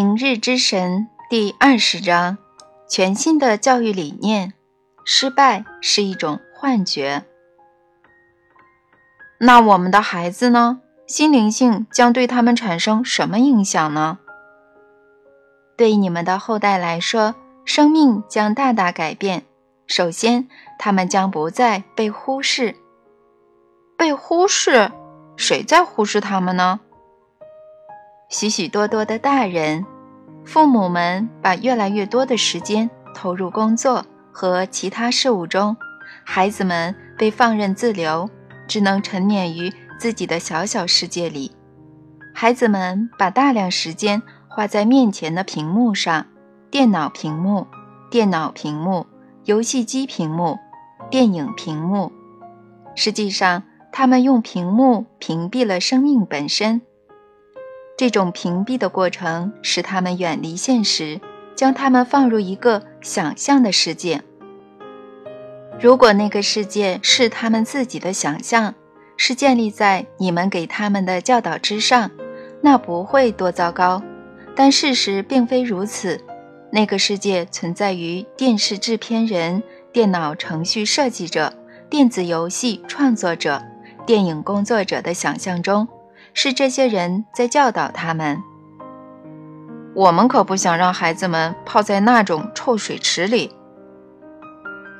明日之神第二十章：全新的教育理念。失败是一种幻觉。那我们的孩子呢？心灵性将对他们产生什么影响呢？对你们的后代来说，生命将大大改变。首先，他们将不再被忽视。被忽视？谁在忽视他们呢？许许多多的大人、父母们把越来越多的时间投入工作和其他事务中，孩子们被放任自流，只能沉湎于自己的小小世界里。孩子们把大量时间花在面前的屏幕上：电脑屏幕、电脑屏幕、游戏机屏幕、电影屏幕。实际上，他们用屏幕屏蔽了生命本身。这种屏蔽的过程使他们远离现实，将他们放入一个想象的世界。如果那个世界是他们自己的想象，是建立在你们给他们的教导之上，那不会多糟糕。但事实并非如此。那个世界存在于电视制片人、电脑程序设计者、电子游戏创作者、电影工作者的想象中。是这些人在教导他们。我们可不想让孩子们泡在那种臭水池里。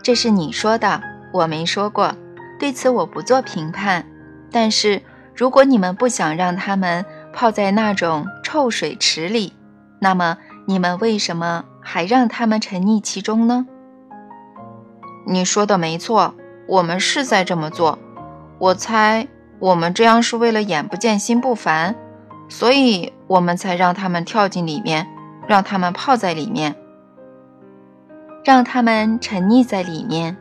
这是你说的，我没说过。对此我不做评判。但是如果你们不想让他们泡在那种臭水池里，那么你们为什么还让他们沉溺其中呢？你说的没错，我们是在这么做。我猜。我们这样是为了眼不见心不烦，所以我们才让他们跳进里面，让他们泡在里面，让他们沉溺在里面，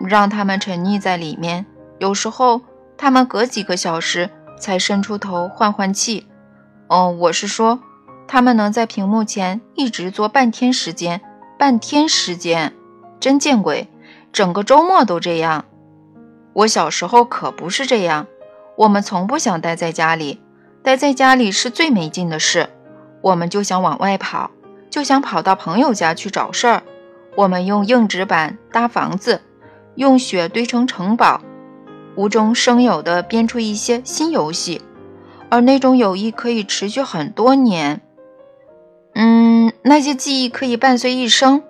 让他们沉溺在里面。有时候他们隔几个小时才伸出头换换气。哦，我是说，他们能在屏幕前一直坐半天时间，半天时间，真见鬼！整个周末都这样。我小时候可不是这样，我们从不想待在家里，待在家里是最没劲的事，我们就想往外跑，就想跑到朋友家去找事儿。我们用硬纸板搭房子，用雪堆成城堡，无中生有的编出一些新游戏，而那种友谊可以持续很多年。嗯，那些记忆可以伴随一生。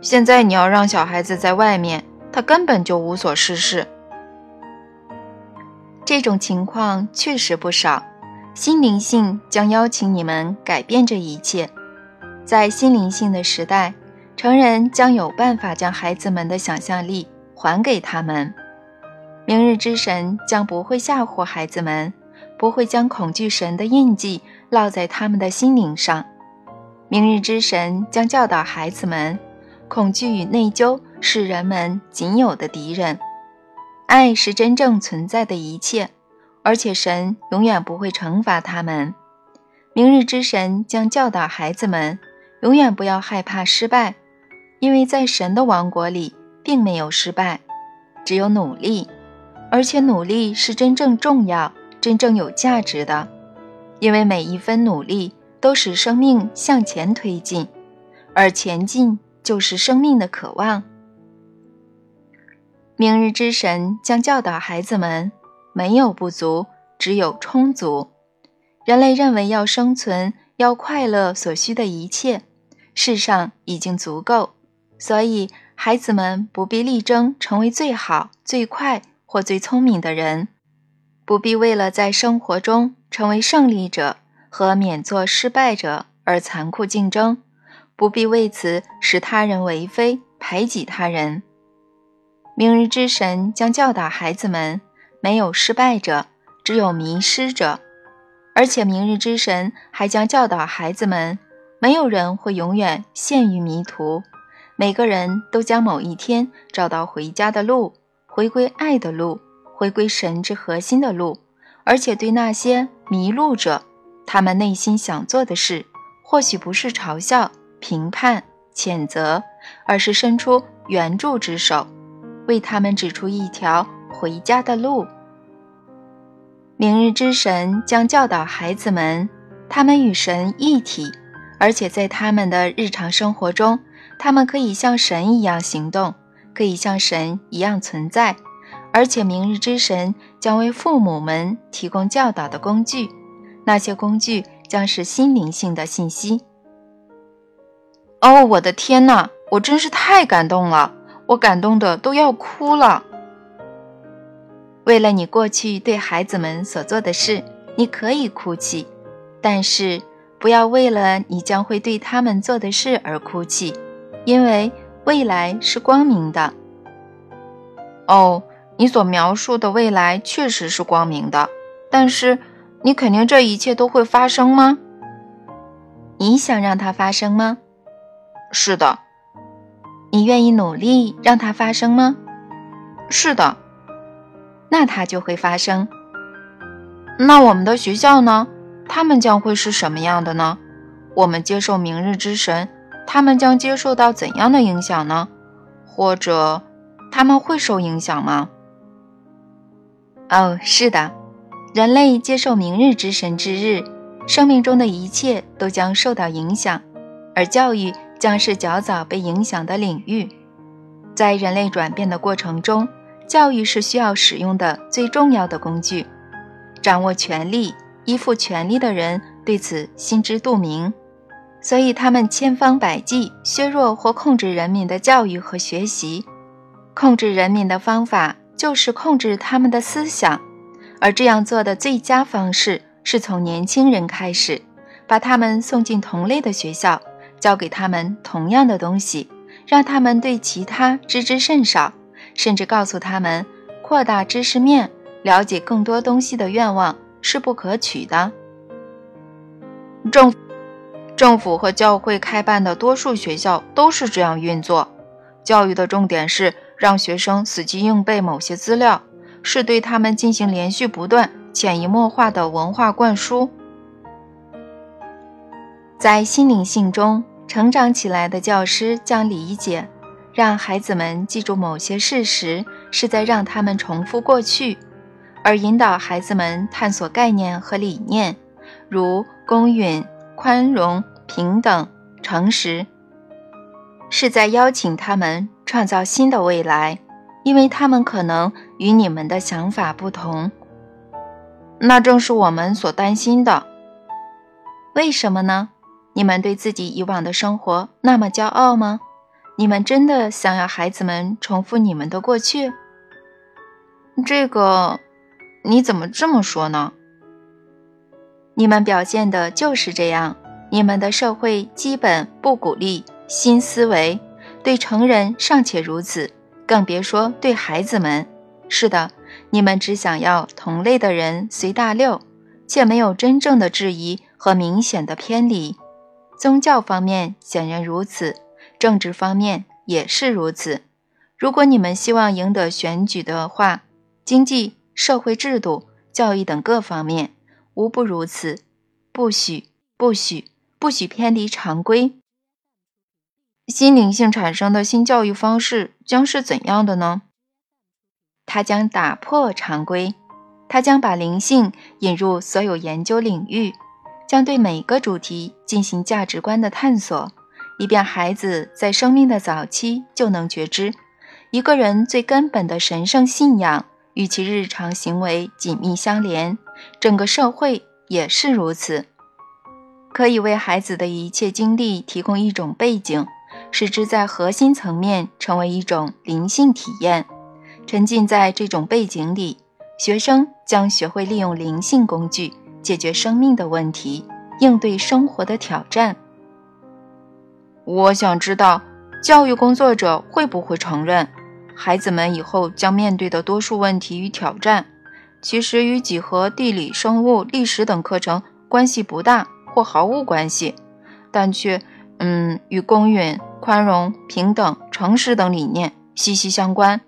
现在你要让小孩子在外面。他根本就无所事事。这种情况确实不少。心灵性将邀请你们改变这一切。在心灵性的时代，成人将有办法将孩子们的想象力还给他们。明日之神将不会吓唬孩子们，不会将恐惧神的印记烙在他们的心灵上。明日之神将教导孩子们，恐惧与内疚。是人们仅有的敌人，爱是真正存在的一切，而且神永远不会惩罚他们。明日之神将教导孩子们，永远不要害怕失败，因为在神的王国里并没有失败，只有努力，而且努力是真正重要、真正有价值的，因为每一分努力都使生命向前推进，而前进就是生命的渴望。明日之神将教导孩子们：没有不足，只有充足。人类认为要生存、要快乐所需的一切，世上已经足够，所以孩子们不必力争成为最好、最快或最聪明的人，不必为了在生活中成为胜利者和免做失败者而残酷竞争，不必为此使他人为非、排挤他人。明日之神将教导孩子们：没有失败者，只有迷失者。而且，明日之神还将教导孩子们：没有人会永远陷于迷途，每个人都将某一天找到回家的路，回归爱的路，回归神之核心的路。而且，对那些迷路者，他们内心想做的事，或许不是嘲笑、评判、谴责，而是伸出援助之手。为他们指出一条回家的路。明日之神将教导孩子们：他们与神一体，而且在他们的日常生活中，他们可以像神一样行动，可以像神一样存在。而且，明日之神将为父母们提供教导的工具，那些工具将是心灵性的信息。哦，我的天哪！我真是太感动了，我感动的都要哭了。为了你过去对孩子们所做的事，你可以哭泣，但是不要为了你将会对他们做的事而哭泣，因为未来是光明的。哦。你所描述的未来确实是光明的，但是你肯定这一切都会发生吗？你想让它发生吗？是的。你愿意努力让它发生吗？是的。那它就会发生。那我们的学校呢？他们将会是什么样的呢？我们接受明日之神，他们将接受到怎样的影响呢？或者他们会受影响吗？哦，是的，人类接受明日之神之日，生命中的一切都将受到影响，而教育将是较早被影响的领域。在人类转变的过程中，教育是需要使用的最重要的工具。掌握权力、依附权力的人对此心知肚明，所以他们千方百计削弱或控制人民的教育和学习。控制人民的方法。就是控制他们的思想，而这样做的最佳方式是从年轻人开始，把他们送进同类的学校，教给他们同样的东西，让他们对其他知之甚少，甚至告诉他们扩大知识面、了解更多东西的愿望是不可取的。政政府和教会开办的多数学校都是这样运作，教育的重点是。让学生死记硬背某些资料，是对他们进行连续不断、潜移默化的文化灌输。在心灵性中成长起来的教师将理解，让孩子们记住某些事实，是在让他们重复过去；而引导孩子们探索概念和理念，如公允、宽容、平等、诚实，是在邀请他们。创造新的未来，因为他们可能与你们的想法不同。那正是我们所担心的。为什么呢？你们对自己以往的生活那么骄傲吗？你们真的想要孩子们重复你们的过去？这个，你怎么这么说呢？你们表现的就是这样。你们的社会基本不鼓励新思维。对成人尚且如此，更别说对孩子们。是的，你们只想要同类的人随大流，却没有真正的质疑和明显的偏离。宗教方面显然如此，政治方面也是如此。如果你们希望赢得选举的话，经济、社会制度、教育等各方面无不如此。不许，不许，不许偏离常规。新灵性产生的新教育方式将是怎样的呢？它将打破常规，它将把灵性引入所有研究领域，将对每个主题进行价值观的探索，以便孩子在生命的早期就能觉知，一个人最根本的神圣信仰与其日常行为紧密相连，整个社会也是如此，可以为孩子的一切经历提供一种背景。使之在核心层面成为一种灵性体验，沉浸在这种背景里，学生将学会利用灵性工具解决生命的问题，应对生活的挑战。我想知道，教育工作者会不会承认，孩子们以后将面对的多数问题与挑战，其实与几何、地理、生物、历史等课程关系不大或毫无关系，但却，嗯，与公允。宽容、平等、诚实等理念息息相关。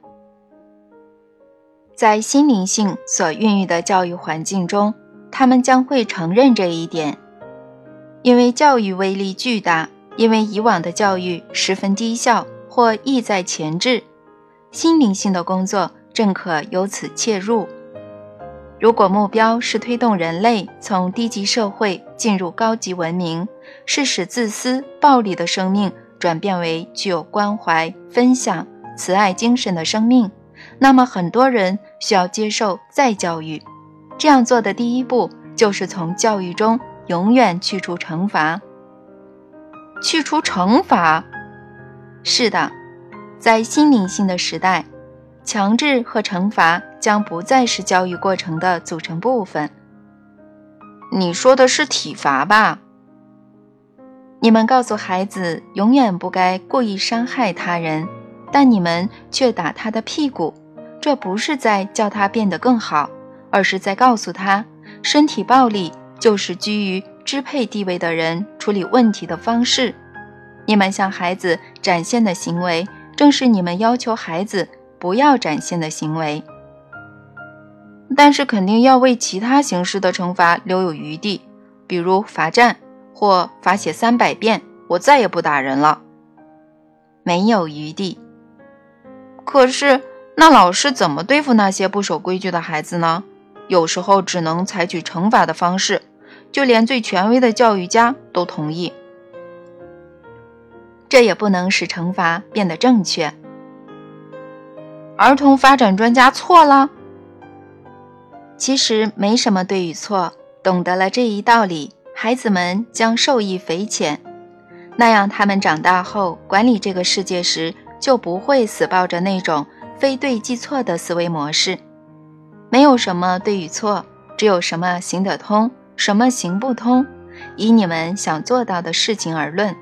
在心灵性所孕育的教育环境中，他们将会承认这一点，因为教育威力巨大，因为以往的教育十分低效或意在前置。心灵性的工作正可由此切入。如果目标是推动人类从低级社会进入高级文明，是使自私暴力的生命转变为具有关怀、分享、慈爱精神的生命，那么很多人需要接受再教育。这样做的第一步就是从教育中永远去除惩罚。去除惩罚？是的，在心灵性的时代。强制和惩罚将不再是教育过程的组成部分。你说的是体罚吧？你们告诉孩子永远不该故意伤害他人，但你们却打他的屁股，这不是在叫他变得更好，而是在告诉他，身体暴力就是居于支配地位的人处理问题的方式。你们向孩子展现的行为，正是你们要求孩子。不要展现的行为，但是肯定要为其他形式的惩罚留有余地，比如罚站或罚写三百遍“我再也不打人了”。没有余地。可是，那老师怎么对付那些不守规矩的孩子呢？有时候只能采取惩罚的方式，就连最权威的教育家都同意。这也不能使惩罚变得正确。儿童发展专家错了。其实没什么对与错，懂得了这一道理，孩子们将受益匪浅。那样，他们长大后管理这个世界时，就不会死抱着那种非对即错的思维模式。没有什么对与错，只有什么行得通，什么行不通。以你们想做到的事情而论，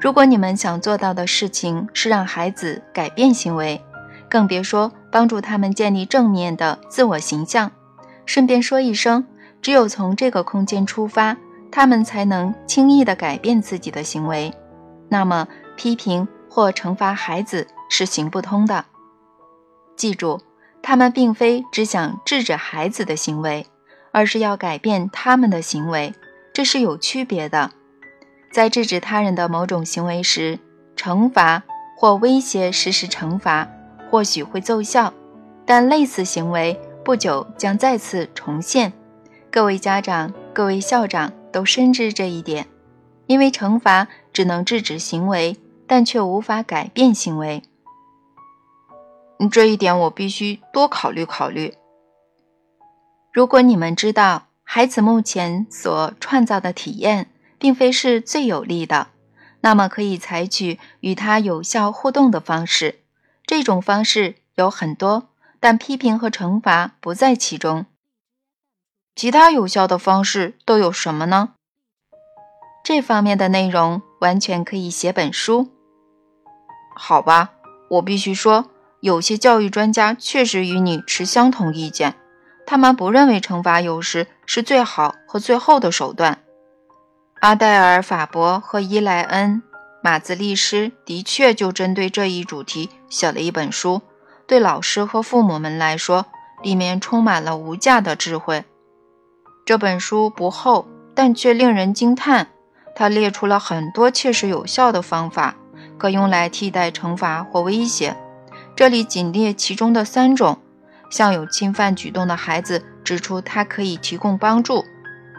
如果你们想做到的事情是让孩子改变行为。更别说帮助他们建立正面的自我形象。顺便说一声，只有从这个空间出发，他们才能轻易地改变自己的行为。那么，批评或惩罚孩子是行不通的。记住，他们并非只想制止孩子的行为，而是要改变他们的行为，这是有区别的。在制止他人的某种行为时，惩罚或威胁实施惩罚。或许会奏效，但类似行为不久将再次重现。各位家长、各位校长都深知这一点，因为惩罚只能制止行为，但却无法改变行为。这一点我必须多考虑考虑。如果你们知道孩子目前所创造的体验并非是最有利的，那么可以采取与他有效互动的方式。这种方式有很多，但批评和惩罚不在其中。其他有效的方式都有什么呢？这方面的内容完全可以写本书。好吧，我必须说，有些教育专家确实与你持相同意见。他们不认为惩罚有时是最好和最后的手段。阿黛尔·法伯和伊莱恩。马兹利斯的确就针对这一主题写了一本书，对老师和父母们来说，里面充满了无价的智慧。这本书不厚，但却令人惊叹。他列出了很多切实有效的方法，可用来替代惩罚或威胁。这里仅列其中的三种：向有侵犯举动的孩子指出他可以提供帮助，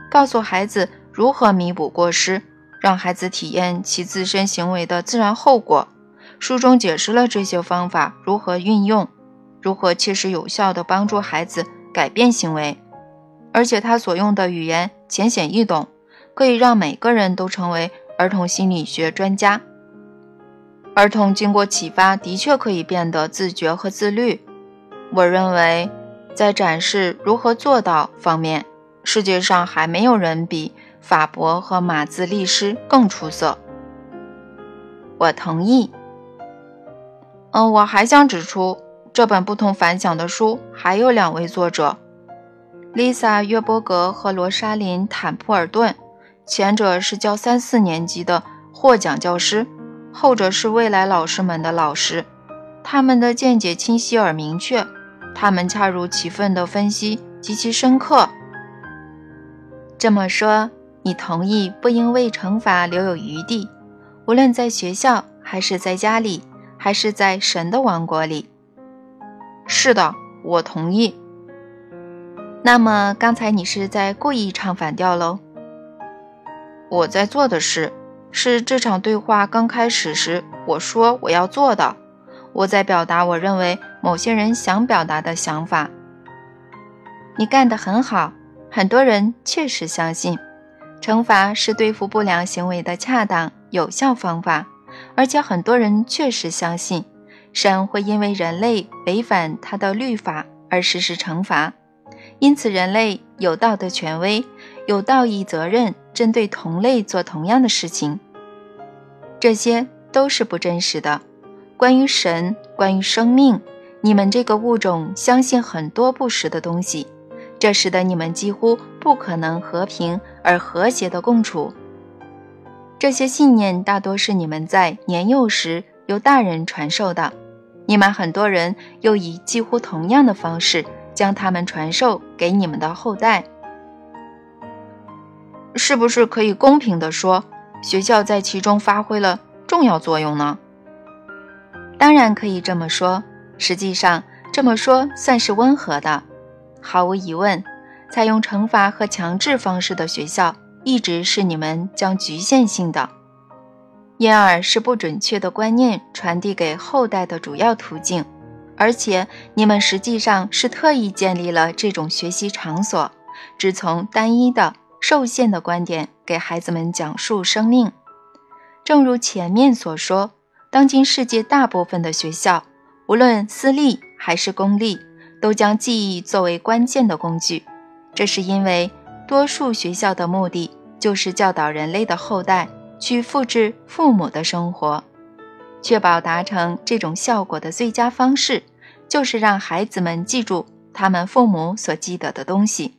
告诉孩子如何弥补过失。让孩子体验其自身行为的自然后果。书中解释了这些方法如何运用，如何切实有效地帮助孩子改变行为。而且他所用的语言浅显易懂，可以让每个人都成为儿童心理学专家。儿童经过启发，的确可以变得自觉和自律。我认为，在展示如何做到方面，世界上还没有人比。法伯和马兹利斯更出色。我同意。嗯，我还想指出，这本不同凡响的书还有两位作者：Lisa 约伯格和罗莎琳坦普尔顿。前者是教三四年级的获奖教师，后者是未来老师们的老师。他们的见解清晰而明确，他们恰如其分的分析极其深刻。这么说。你同意不应为惩罚留有余地，无论在学校，还是在家里，还是在神的王国里。是的，我同意。那么刚才你是在故意唱反调喽？我在做的事是这场对话刚开始时我说我要做的。我在表达我认为某些人想表达的想法。你干得很好，很多人确实相信，惩罚是对付不良行为的恰当有效方法，而且很多人确实相信，神会因为人类违反他的律法而实施惩罚，因此人类有道德权威，有道义责任，针对同类做同样的事情。这些都是不真实的。关于神，关于生命，你们这个物种相信很多不实的东西。这使得你们几乎不可能和平而和谐的共处。这些信念大多是你们在年幼时由大人传授的，你们很多人又以几乎同样的方式将它们传授给你们的后代。是不是可以公平地说，学校在其中发挥了重要作用呢？当然可以这么说。实际上，这么说算是温和的。毫无疑问，采用惩罚和强制方式的学校一直是你们将局限性的，因而是不准确的观念传递给后代的主要途径。而且，你们实际上是特意建立了这种学习场所，只从单一的受限的观点给孩子们讲述生命。正如前面所说，当今世界大部分的学校，无论私立还是公立。都将记忆作为关键的工具，这是因为多数学校的目的就是教导人类的后代去复制父母的生活。确保达成这种效果的最佳方式，就是让孩子们记住他们父母所记得的东西，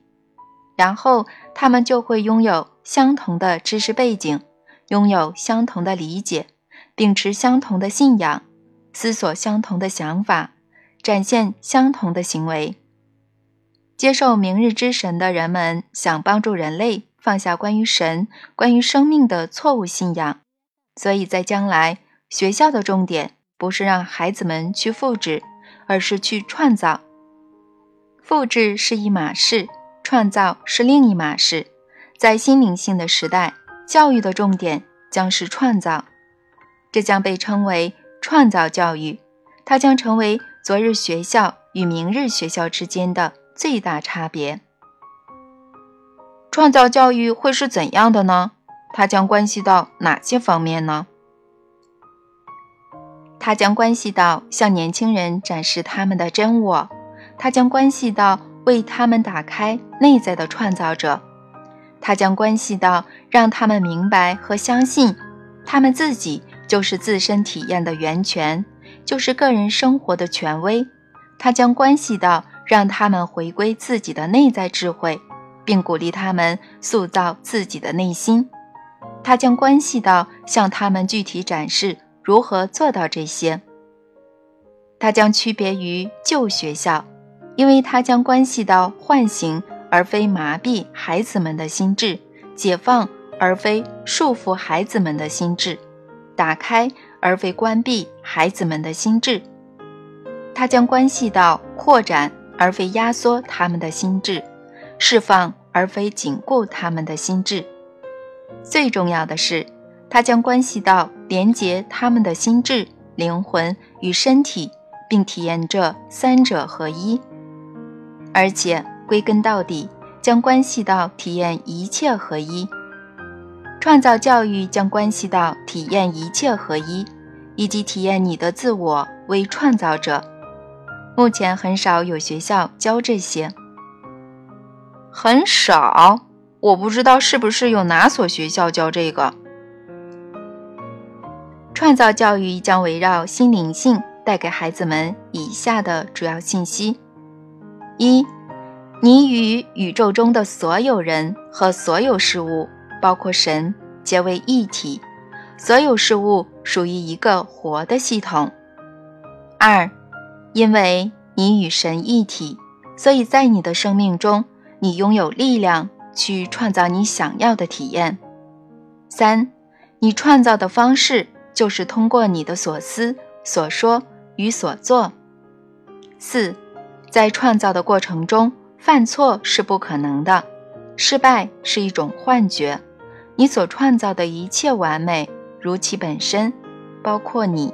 然后他们就会拥有相同的知识背景，拥有相同的理解，秉持相同的信仰，思索相同的想法。展现相同的行为。接受明日之神的人们想帮助人类放下关于神、关于生命的错误信仰，所以在将来，学校的重点不是让孩子们去复制，而是去创造。复制是一码事，创造是另一码事。在心灵性的时代，教育的重点将是创造，这将被称为创造教育，它将成为。昨日学校与明日学校之间的最大差别。创造教育会是怎样的呢？它将关系到哪些方面呢？它将关系到向年轻人展示他们的真我，它将关系到为他们打开内在的创造者，它将关系到让他们明白和相信，他们自己就是自身体验的源泉。就是个人生活的权威，它将关系到让他们回归自己的内在智慧，并鼓励他们塑造自己的内心。它将关系到向他们具体展示如何做到这些。它将区别于旧学校，因为它将关系到唤醒而非麻痹孩子们的心智，解放而非束缚孩子们的心智，打开。而非关闭孩子们的心智，它将关系到扩展而非压缩他们的心智，释放而非紧固他们的心智。最重要的是，它将关系到连接他们的心智、灵魂与身体，并体验这三者合一。而且归根到底，将关系到体验一切合一。创造教育将关系到体验一切合一，以及体验你的自我为创造者。目前很少有学校教这些，很少。我不知道是不是有哪所学校教这个。创造教育将围绕心灵性带给孩子们以下的主要信息：一，你与宇宙中的所有人和所有事物。包括神结为一体，所有事物属于一个活的系统。二，因为你与神一体，所以在你的生命中，你拥有力量去创造你想要的体验。三，你创造的方式就是通过你的所思、所说与所做。四，在创造的过程中，犯错是不可能的，失败是一种幻觉。你所创造的一切完美，如其本身，包括你。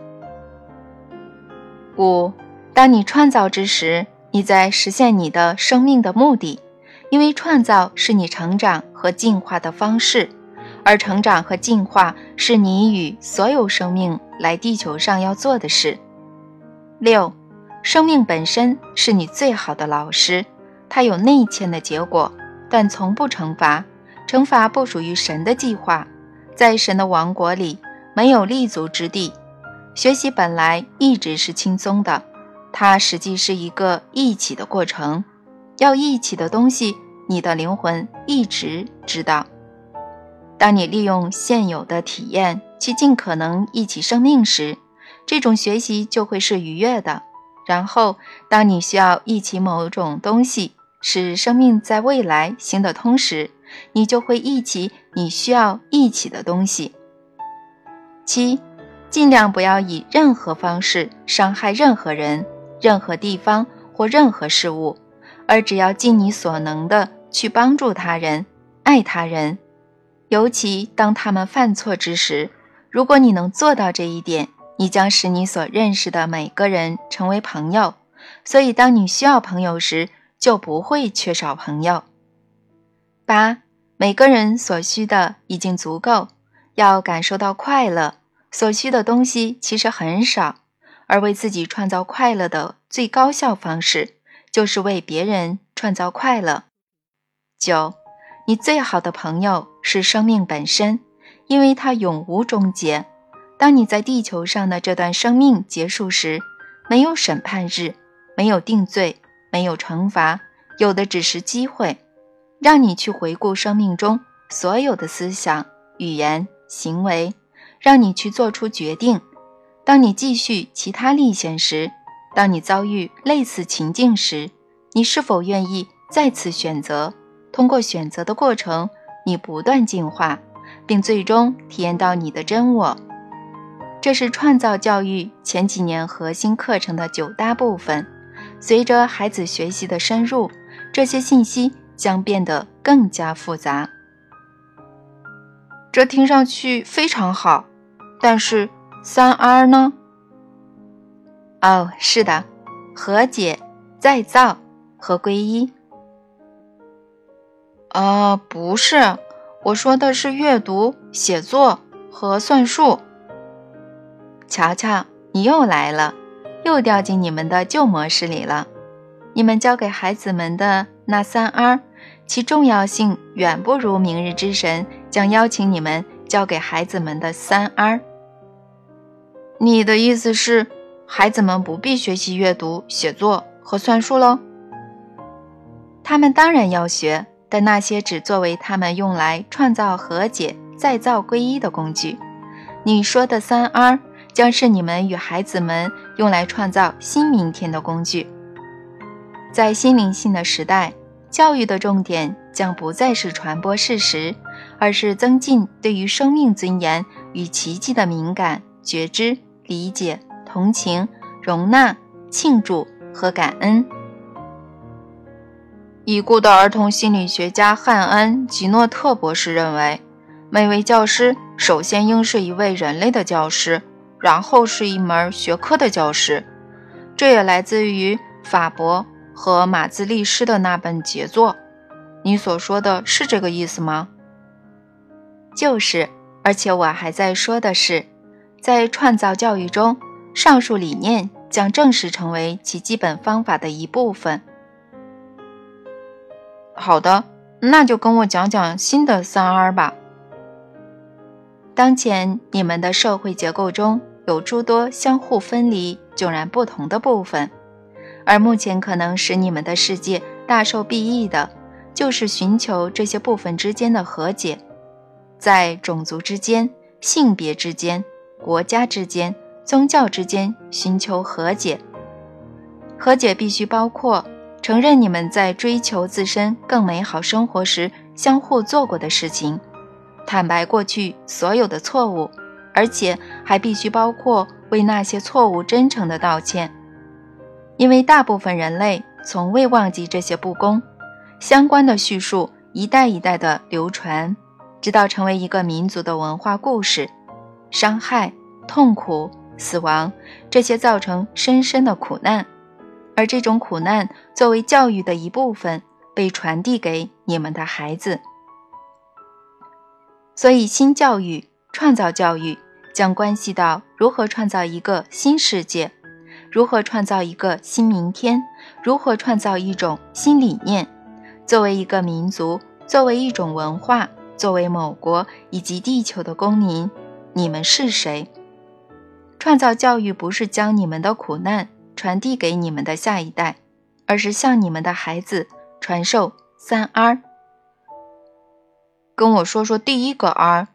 五，当你创造之时，你在实现你的生命的目的，因为创造是你成长和进化的方式，而成长和进化是你与所有生命来地球上要做的事。六，生命本身是你最好的老师。它有内嵌的结果，但从不惩罚。惩罚不属于神的计划，在神的王国里没有立足之地。学习本来一直是轻松的，它实际是一个一起的过程。要一起的东西，你的灵魂一直知道。当你利用现有的体验去尽可能一起生命时，这种学习就会是愉悦的。然后，当你需要忆起某种东西，使生命在未来行得通时，你就会忆起你需要忆起的东西。七，尽量不要以任何方式伤害任何人、任何地方或任何事物，而只要尽你所能的去帮助他人、爱他人，尤其当他们犯错之时。如果你能做到这一点，你将使你所认识的每个人成为朋友。所以，当你需要朋友时，就不会缺少朋友。八，每个人所需的已经足够，要感受到快乐，所需的东西其实很少，而为自己创造快乐的最高效方式，就是为别人创造快乐。九，你最好的朋友是生命本身，因为它永无终结。当你在地球上的这段生命结束时，没有审判日，没有定罪。没有惩罚，有的只是机会，让你去回顾生命中所有的思想、语言、行为，让你去做出决定。当你继续其他历险时，当你遭遇类似情境时，你是否愿意再次选择？通过选择的过程，你不断进化，并最终体验到你的真我。这是创造教育前几年核心课程的九大部分。随着孩子学习的深入，这些信息将变得更加复杂。这听上去非常好，但是三 R 呢？哦，是的，和解、再造和归一。啊，不是，我说的是阅读、写作和算术。瞧瞧，你又来了。又掉进你们的旧模式里了。你们教给孩子们的那三 R，其重要性远不如明日之神将邀请你们教给孩子们的三 R。你的意思是，孩子们不必学习阅读、写作和算术喽？他们当然要学，但那些只作为他们用来创造和解、再造归一的工具。你说的三 R。将是你们与孩子们用来创造新明天的工具。在心灵性的时代，教育的重点将不再是传播事实，而是增进对于生命尊严与奇迹的敏感、觉知、理解、同情、容纳、庆祝和感恩。已故的儿童心理学家汉恩·吉诺特博士认为，每位教师首先应是一位人类的教师。然后是一门学科的教师，这也来自于法伯和马兹利施的那本杰作。你所说的是这个意思吗？就是，而且我还在说的是，在创造教育中，上述理念将正式成为其基本方法的一部分。好的，那就跟我讲讲新的三 R 吧。当前你们的社会结构中。有诸多相互分离、迥然不同的部分，而目前可能使你们的世界大受裨益的，就是寻求这些部分之间的和解，在种族之间、性别之间、国家之间、宗教之间寻求和解。和解必须包括承认你们在追求自身更美好生活时相互做过的事情，坦白过去所有的错误。而且还必须包括为那些错误真诚的道歉，因为大部分人类从未忘记这些不公，相关的叙述一代一代的流传，直到成为一个民族的文化故事。伤害、痛苦、死亡，这些造成深深的苦难，而这种苦难作为教育的一部分，被传递给你们的孩子。所以，新教育、创造教育将关系到如何创造一个新世界，如何创造一个新明天，如何创造一种新理念。作为一个民族，作为一种文化，作为某国以及地球的公民，你们是谁？创造教育不是将你们的苦难传递给你们的下一代，而是向你们的孩子传授三 R。跟我说说第一个 R，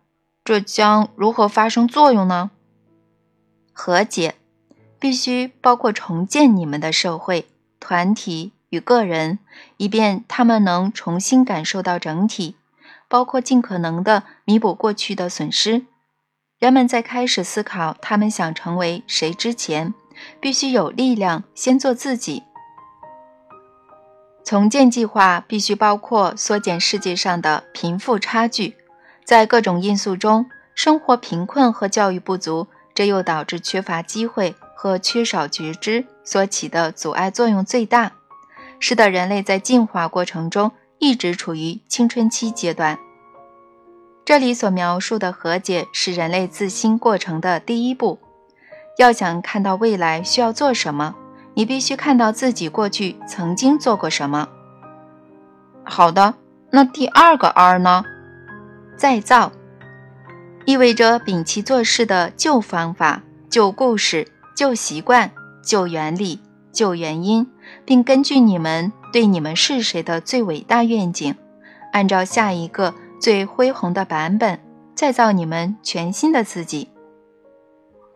这将如何发生作用呢？和解，必须包括重建你们的社会、团体与个人，以便他们能重新感受到整体，包括尽可能的弥补过去的损失。人们在开始思考他们想成为谁之前，必须有力量先做自己。重建计划必须包括缩减世界上的贫富差距。在各种因素中，生活贫困和教育不足，这又导致缺乏机会和缺少觉知所起的阻碍作用最大，使得人类在进化过程中一直处于青春期阶段。这里所描述的和解是人类自新过程的第一步。要想看到未来需要做什么。你必须看到自己过去曾经做过什么。好的，那第二个 R 呢？再造，意味着摒弃做事的旧方法、旧故事、旧习惯、旧原理、旧原因，并根据你们对你们是谁的最伟大愿景，按照下一个最恢宏的版本，再造你们全新的自己。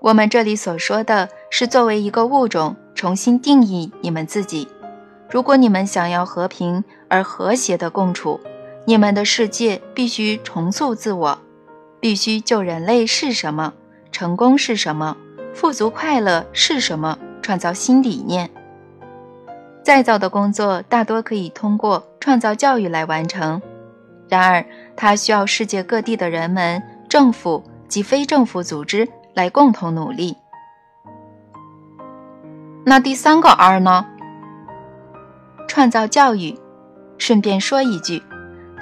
我们这里所说的是作为一个物种。重新定义你们自己。如果你们想要和平而和谐的共处，你们的世界必须重塑自我，必须就人类是什么、成功是什么、富足快乐是什么创造新理念。再造的工作大多可以通过创造教育来完成，然而它需要世界各地的人们、政府及非政府组织来共同努力。那第三个 R 呢？创造教育。顺便说一句，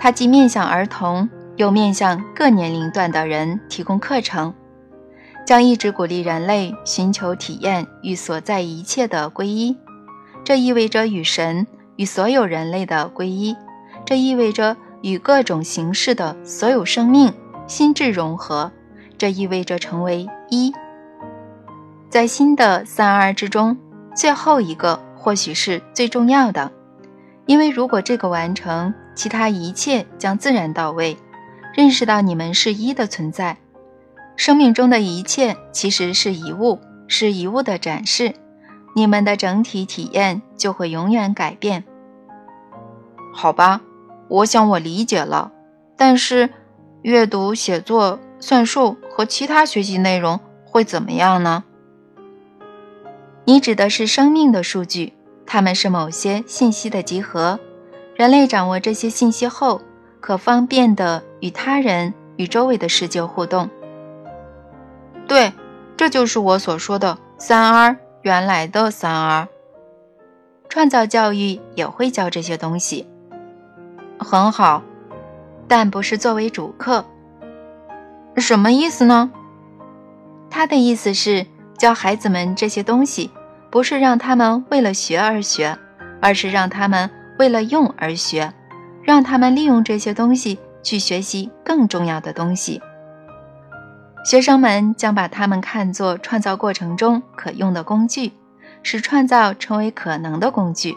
它既面向儿童，又面向各年龄段的人提供课程，将一直鼓励人类寻求体验与所在一切的归一。这意味着与神、与所有人类的归一，这意味着与各种形式的所有生命心智融合，这意味着成为一。在新的三 R 之中。最后一个或许是最重要的，因为如果这个完成，其他一切将自然到位。认识到你们是一的存在，生命中的一切其实是一物，是一物的展示，你们的整体体验就会永远改变。好吧，我想我理解了。但是，阅读、写作、算术和其他学习内容会怎么样呢？你指的是生命的数据，它们是某些信息的集合。人类掌握这些信息后，可方便地与他人、与周围的世界互动。对，这就是我所说的三 R，原来的三 R。创造教育也会教这些东西，很好，但不是作为主课。什么意思呢？他的意思是。教孩子们这些东西，不是让他们为了学而学，而是让他们为了用而学，让他们利用这些东西去学习更重要的东西。学生们将把他们看作创造过程中可用的工具，使创造成为可能的工具。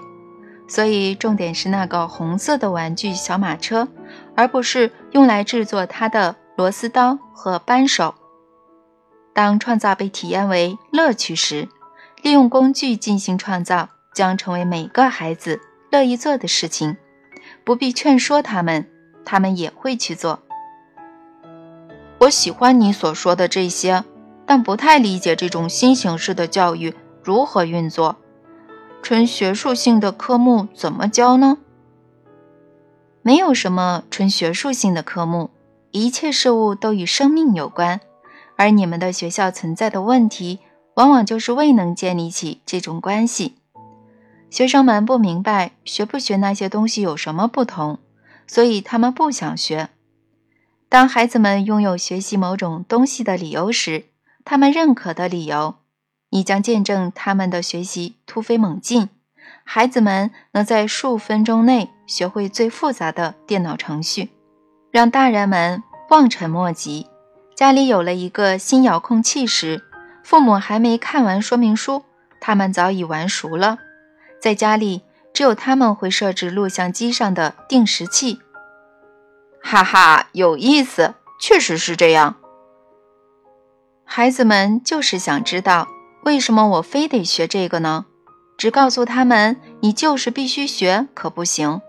所以，重点是那个红色的玩具小马车，而不是用来制作它的螺丝刀和扳手。当创造被体验为乐趣时，利用工具进行创造将成为每个孩子乐意做的事情。不必劝说他们，他们也会去做。我喜欢你所说的这些，但不太理解这种新形式的教育如何运作。纯学术性的科目怎么教呢？没有什么纯学术性的科目，一切事物都与生命有关。而你们的学校存在的问题，往往就是未能建立起这种关系。学生们不明白学不学那些东西有什么不同，所以他们不想学。当孩子们拥有学习某种东西的理由时，他们认可的理由，你将见证他们的学习突飞猛进。孩子们能在数分钟内学会最复杂的电脑程序，让大人们望尘莫及。家里有了一个新遥控器时，父母还没看完说明书，他们早已玩熟了。在家里，只有他们会设置录像机上的定时器。哈哈，有意思，确实是这样。孩子们就是想知道，为什么我非得学这个呢？只告诉他们，你就是必须学，可不行。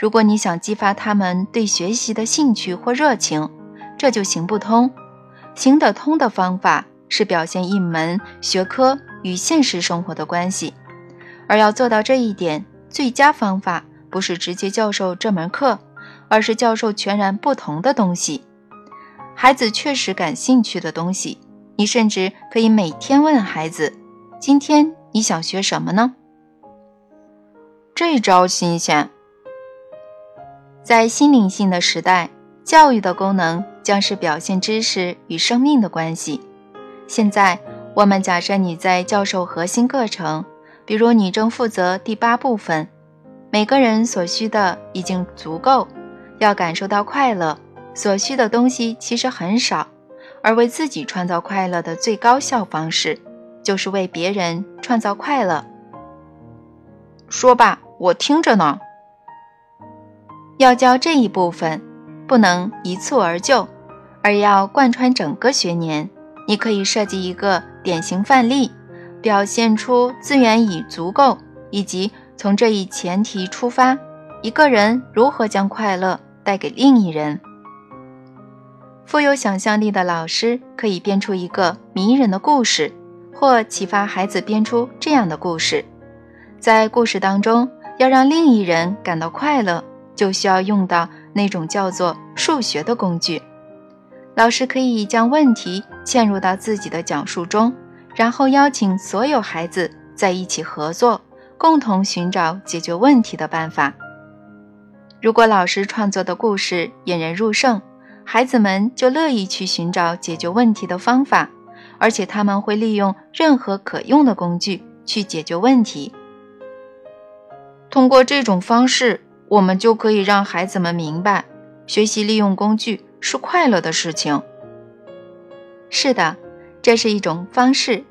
如果你想激发他们对学习的兴趣或热情，这就行不通。行得通的方法是表现一门学科与现实生活的关系，而要做到这一点，最佳方法不是直接教授这门课，而是教授全然不同的东西。孩子确实感兴趣的东西，你甚至可以每天问孩子：“今天。”你想学什么呢？这招新鲜。在心灵性的时代，教育的功能将是表现知识与生命的关系。现在，我们假设你在教授核心课程，比如你正负责第八部分。每个人所需的已经足够，要感受到快乐，所需的东西其实很少，而为自己创造快乐的最高效方式。就是为别人创造快乐。说吧，我听着呢。要教这一部分，不能一蹴而就，而要贯穿整个学年。你可以设计一个典型范例，表现出资源已足够，以及从这一前提出发，一个人如何将快乐带给另一人。富有想象力的老师可以编出一个迷人的故事。或启发孩子编出这样的故事，在故事当中要让另一人感到快乐，就需要用到那种叫做数学的工具。老师可以将问题嵌入到自己的讲述中，然后邀请所有孩子在一起合作，共同寻找解决问题的办法。如果老师创作的故事引人入胜，孩子们就乐意去寻找解决问题的方法。而且他们会利用任何可用的工具去解决问题。通过这种方式，我们就可以让孩子们明白，学习利用工具是快乐的事情。是的，这是一种方式。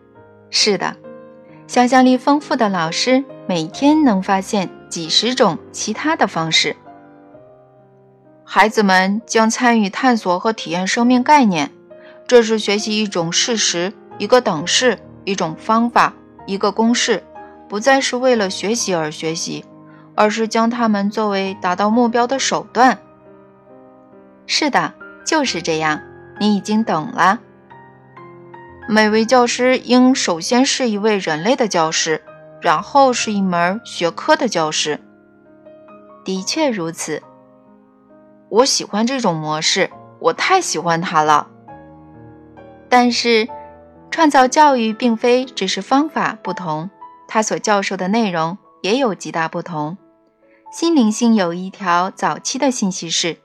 是的，想象力丰富的老师每天能发现几十种其他的方式。孩子们将参与探索和体验生命概念。这是学习一种事实，一个等式，一种方法，一个公式，不再是为了学习而学习，而是将它们作为达到目标的手段。是的，就是这样。你已经懂了。每位教师应首先是一位人类的教师，然后是一门学科的教师。的确如此。我喜欢这种模式，我太喜欢它了。但是，创造教育并非只是方法不同，它所教授的内容也有极大不同。心灵性有一条早期的信息是：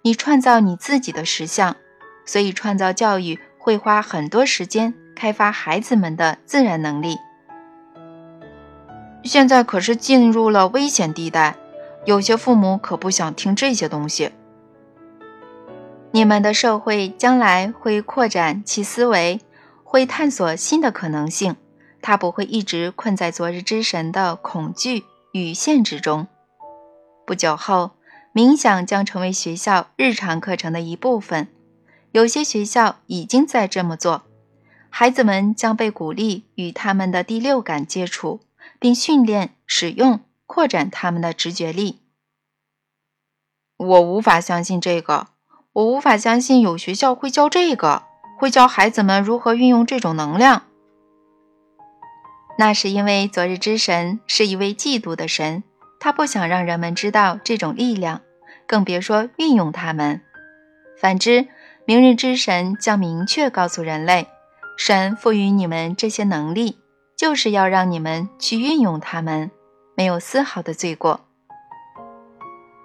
你创造你自己的实相，所以创造教育会花很多时间开发孩子们的自然能力。现在可是进入了危险地带，有些父母可不想听这些东西。你们的社会将来会扩展其思维，会探索新的可能性。它不会一直困在昨日之神的恐惧与限制中。不久后，冥想将成为学校日常课程的一部分。有些学校已经在这么做。孩子们将被鼓励与他们的第六感接触，并训练使用、扩展他们的直觉力。我无法相信这个。我无法相信有学校会教这个，会教孩子们如何运用这种能量。那是因为昨日之神是一位嫉妒的神，他不想让人们知道这种力量，更别说运用它们。反之，明日之神将明确告诉人类，神赋予你们这些能力，就是要让你们去运用它们，没有丝毫的罪过。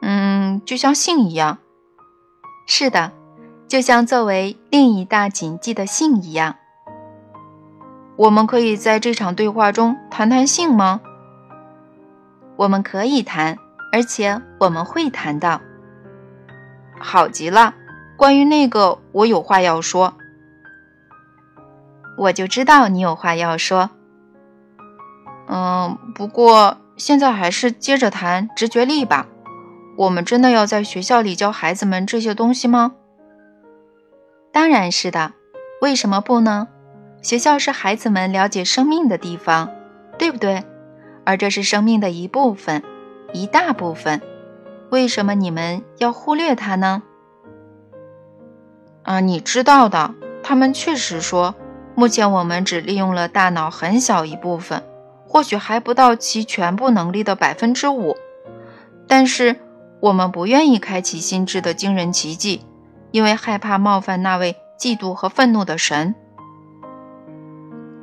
嗯，就像性一样。是的，就像作为另一大谨记的性一样。我们可以在这场对话中谈谈性吗？我们可以谈，而且我们会谈到。好极了，关于那个，我有话要说。我就知道你有话要说。嗯，不过现在还是接着谈直觉力吧。我们真的要在学校里教孩子们这些东西吗？当然是的。为什么不呢？学校是孩子们了解生命的地方，对不对？而这是生命的一部分，一大部分。为什么你们要忽略它呢？啊，你知道的，他们确实说，目前我们只利用了大脑很小一部分，或许还不到其全部能力的百分之五。但是我们不愿意开启心智的惊人奇迹，因为害怕冒犯那位嫉妒和愤怒的神。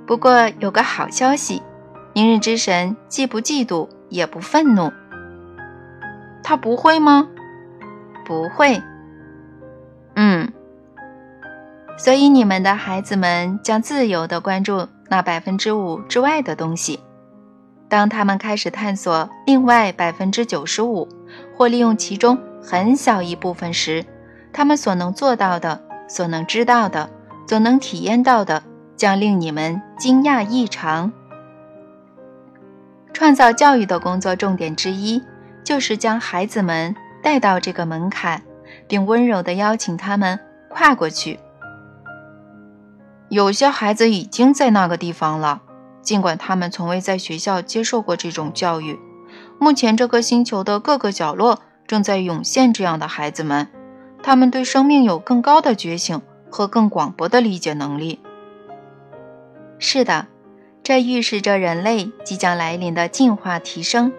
不过有个好消息，明日之神既不嫉妒也不愤怒。他不会吗？不会。嗯。所以你们的孩子们将自由地关注那百分之五之外的东西。当他们开始探索另外百分之九十五，或利用其中很小一部分时，他们所能做到的、所能知道的、所能体验到的。将令你们惊讶异常。创造教育的工作重点之一，就是将孩子们带到这个门槛，并温柔地邀请他们跨过去。有些孩子已经在那个地方了，尽管他们从未在学校接受过这种教育。目前，这个星球的各个角落正在涌现这样的孩子们，他们对生命有更高的觉醒和更广博的理解能力。是的，这预示着人类即将来临的进化提升。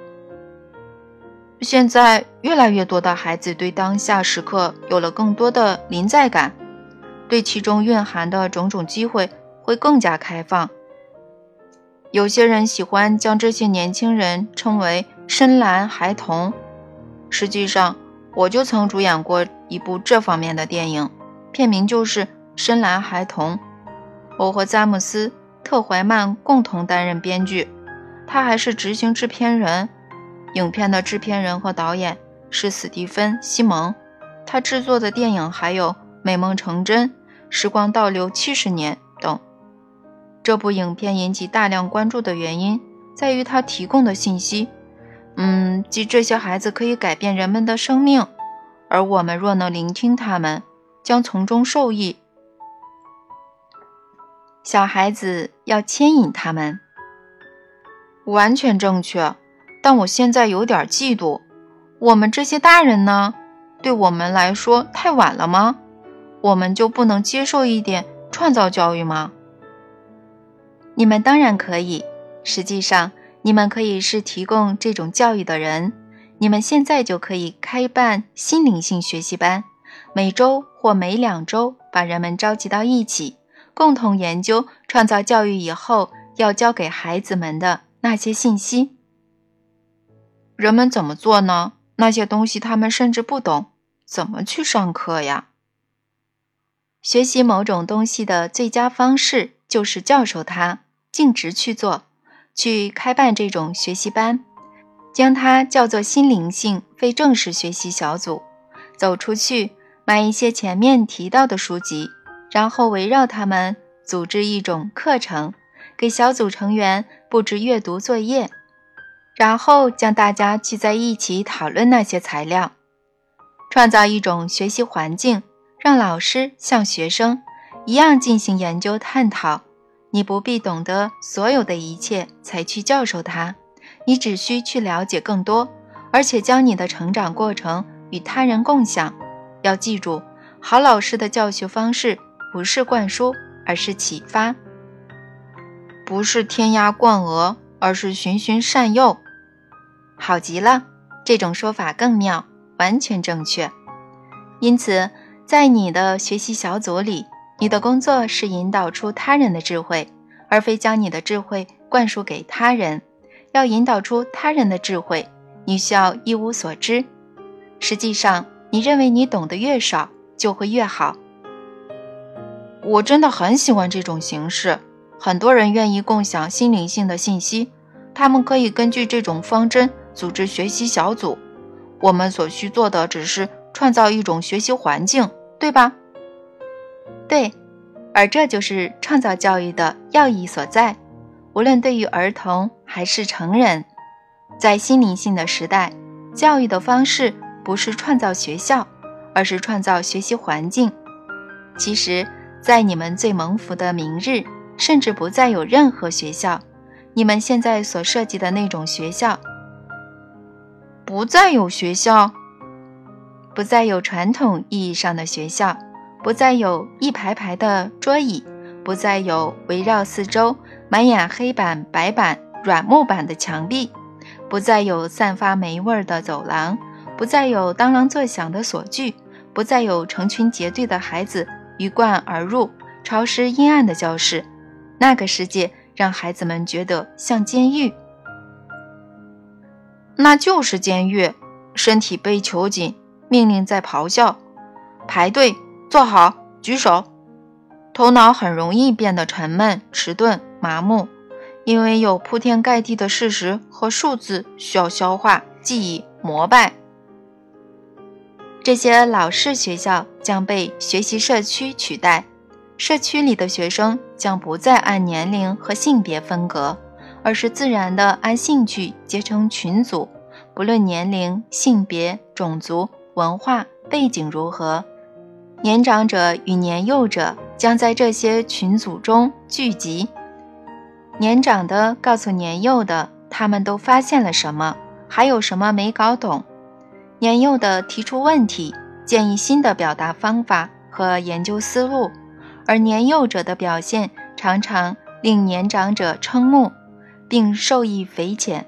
现在，越来越多的孩子对当下时刻有了更多的临在感，对其中蕴含的种种机会会更加开放。有些人喜欢将这些年轻人称为“深蓝孩童”。实际上，我就曾主演过一部这方面的电影，片名就是《深蓝孩童》。我和詹姆斯。特怀曼共同担任编剧，他还是执行制片人。影片的制片人和导演是史蒂芬·西蒙，他制作的电影还有《美梦成真》《时光倒流七十年》等。这部影片引起大量关注的原因在于他提供的信息，嗯，即这些孩子可以改变人们的生命，而我们若能聆听他们，将从中受益。小孩子要牵引他们，完全正确。但我现在有点嫉妒，我们这些大人呢？对我们来说太晚了吗？我们就不能接受一点创造教育吗？你们当然可以。实际上，你们可以是提供这种教育的人。你们现在就可以开办心灵性学习班，每周或每两周把人们召集到一起。共同研究创造教育以后要教给孩子们的那些信息。人们怎么做呢？那些东西他们甚至不懂，怎么去上课呀？学习某种东西的最佳方式就是教授他，径直去做，去开办这种学习班，将它叫做心灵性非正式学习小组，走出去买一些前面提到的书籍。然后围绕他们组织一种课程，给小组成员布置阅读作业，然后将大家聚在一起讨论那些材料，创造一种学习环境，让老师像学生一样进行研究探讨。你不必懂得所有的一切才去教授他，你只需去了解更多，而且将你的成长过程与他人共享。要记住，好老师的教学方式。不是灌输，而是启发；不是填鸭灌鹅，而是循循善诱。好极了，这种说法更妙，完全正确。因此，在你的学习小组里，你的工作是引导出他人的智慧，而非将你的智慧灌输给他人。要引导出他人的智慧，你需要一无所知。实际上，你认为你懂得越少，就会越好。我真的很喜欢这种形式，很多人愿意共享心灵性的信息，他们可以根据这种方针组织学习小组。我们所需做的只是创造一种学习环境，对吧？对，而这就是创造教育的要义所在。无论对于儿童还是成人，在心灵性的时代，教育的方式不是创造学校，而是创造学习环境。其实，在你们最蒙福的明日，甚至不再有任何学校。你们现在所设计的那种学校，不再有学校，不再有传统意义上的学校，不再有一排排的桌椅，不再有围绕四周。满眼黑板、白板、软木板的墙壁，不再有散发霉味儿的走廊，不再有当啷作响的锁具，不再有成群结队的孩子鱼贯而入潮湿阴暗的教室。那个世界让孩子们觉得像监狱，那就是监狱。身体被囚禁，命令在咆哮，排队，坐好，举手。头脑很容易变得沉闷、迟钝。麻木，因为有铺天盖地的事实和数字需要消化、记忆、膜拜。这些老式学校将被学习社区取代，社区里的学生将不再按年龄和性别分隔，而是自然地按兴趣结成群组，不论年龄、性别、种族、文化背景如何，年长者与年幼者将在这些群组中聚集。年长的告诉年幼的，他们都发现了什么，还有什么没搞懂。年幼的提出问题，建议新的表达方法和研究思路，而年幼者的表现常常令年长者瞠目，并受益匪浅。